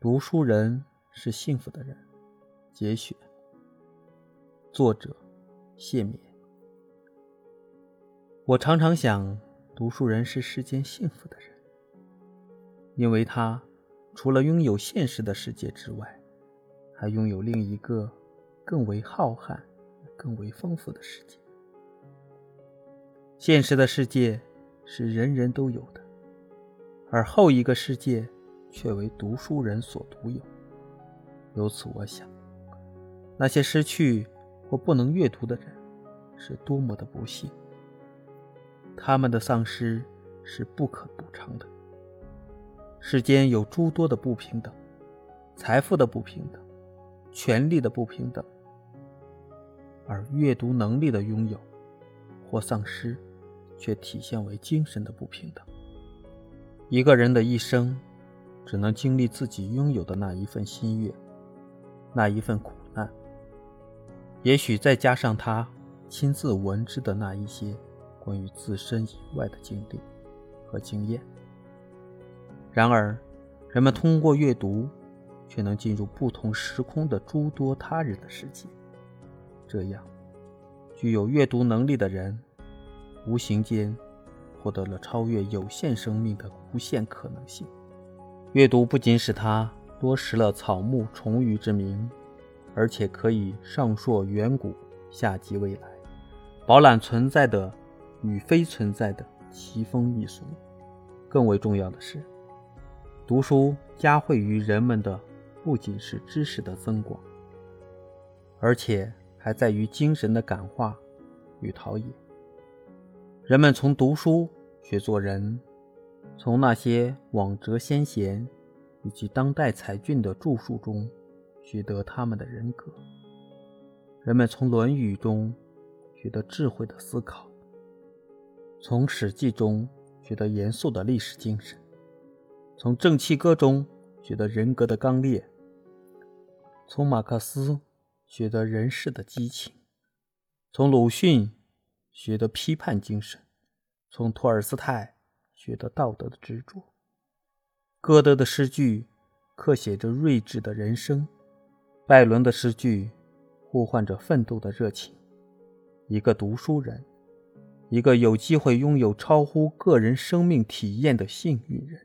读书人是幸福的人。节选，作者谢冕。我常常想，读书人是世间幸福的人，因为他除了拥有现实的世界之外，还拥有另一个更为浩瀚、更为丰富的世界。现实的世界是人人都有的，而后一个世界却为读书人所独有。由此，我想。那些失去或不能阅读的人，是多么的不幸！他们的丧失是不可补偿的。世间有诸多的不平等，财富的不平等，权力的不平等，而阅读能力的拥有或丧失，却体现为精神的不平等。一个人的一生，只能经历自己拥有的那一份心悦，那一份苦难。也许再加上他亲自闻知的那一些关于自身以外的经历和经验。然而，人们通过阅读，却能进入不同时空的诸多他人的世界。这样，具有阅读能力的人，无形间获得了超越有限生命的无限可能性。阅读不仅使他多识了草木虫鱼之名。而且可以上溯远古，下及未来，饱览存在的与非存在的奇风异俗。更为重要的是，读书加惠于人们的不仅是知识的增广，而且还在于精神的感化与陶冶。人们从读书学做人，从那些往哲先贤以及当代才俊的著述中。学得他们的人格，人们从《论语》中学得智慧的思考，从《史记》中学得严肃的历史精神，从《正气歌》中学得人格的刚烈，从马克思学得人世的激情，从鲁迅学得批判精神，从托尔斯泰觉得道德的执着。歌德的诗句刻写着睿智的人生。拜伦的诗句呼唤着奋斗的热情。一个读书人，一个有机会拥有超乎个人生命体验的幸运人。